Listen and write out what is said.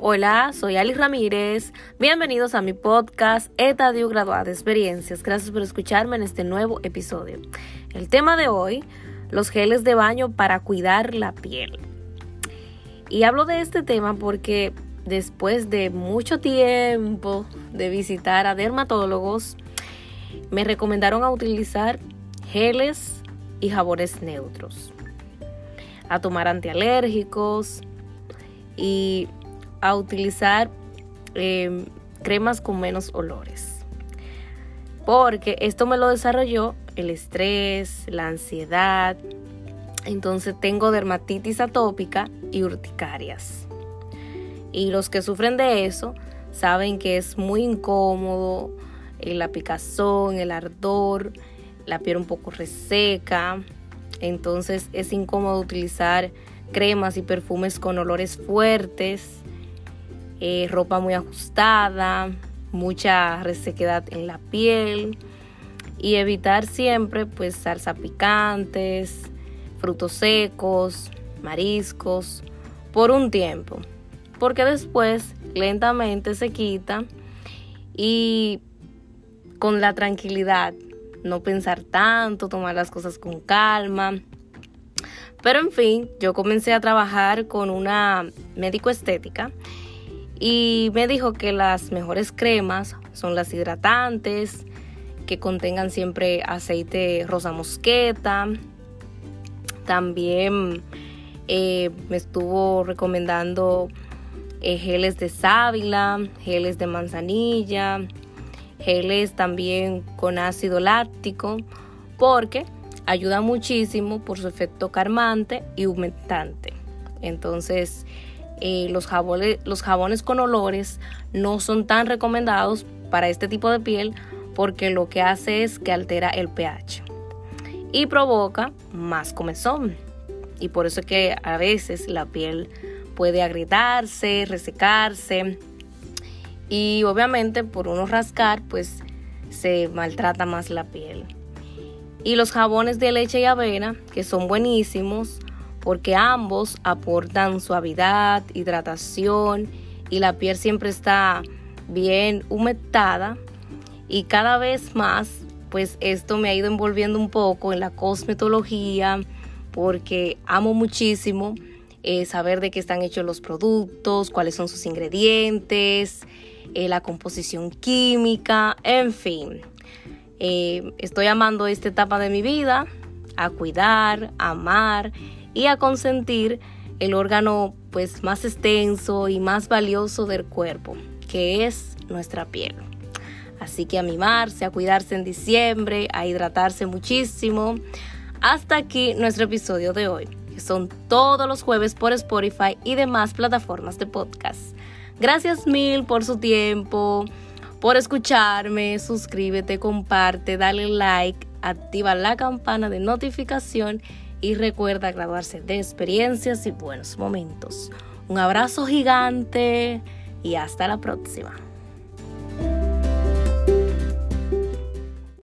Hola, soy Ali Ramírez. Bienvenidos a mi podcast Etadio Graduada de Experiencias. Gracias por escucharme en este nuevo episodio. El tema de hoy, los geles de baño para cuidar la piel. Y hablo de este tema porque después de mucho tiempo de visitar a dermatólogos, me recomendaron a utilizar geles y jabones neutros, a tomar antialérgicos y a utilizar em, cremas con menos olores. Porque esto me lo desarrolló el estrés, la ansiedad. Entonces tengo dermatitis atópica y urticarias. Y los que sufren de eso saben que es muy incómodo eh, la picazón, el ardor, la piel un poco reseca. Entonces es incómodo utilizar cremas y perfumes con olores fuertes eh, ropa muy ajustada, mucha resequedad en la piel y evitar siempre pues salsa picantes, frutos secos, mariscos por un tiempo, porque después lentamente se quita y con la tranquilidad, no pensar tanto, tomar las cosas con calma. Pero en fin, yo comencé a trabajar con una médico estética y me dijo que las mejores cremas son las hidratantes, que contengan siempre aceite rosa mosqueta. También eh, me estuvo recomendando eh, geles de sábila, geles de manzanilla, geles también con ácido láctico, porque ayuda muchísimo por su efecto calmante y humectante. Entonces, eh, los, jabones, los jabones con olores no son tan recomendados para este tipo de piel porque lo que hace es que altera el pH y provoca más comezón. Y por eso es que a veces la piel puede agrietarse, resecarse y obviamente por uno rascar pues se maltrata más la piel. Y los jabones de leche y avena, que son buenísimos, porque ambos aportan suavidad, hidratación y la piel siempre está bien humectada y cada vez más pues esto me ha ido envolviendo un poco en la cosmetología porque amo muchísimo eh, saber de qué están hechos los productos, cuáles son sus ingredientes, eh, la composición química, en fin. Eh, estoy amando esta etapa de mi vida, a cuidar, a amar y a consentir el órgano pues más extenso y más valioso del cuerpo, que es nuestra piel. Así que a mimarse, a cuidarse en diciembre, a hidratarse muchísimo. Hasta aquí nuestro episodio de hoy, que son todos los jueves por Spotify y demás plataformas de podcast. Gracias mil por su tiempo, por escucharme, suscríbete, comparte, dale like, activa la campana de notificación y recuerda graduarse de experiencias y buenos momentos. Un abrazo gigante y hasta la próxima.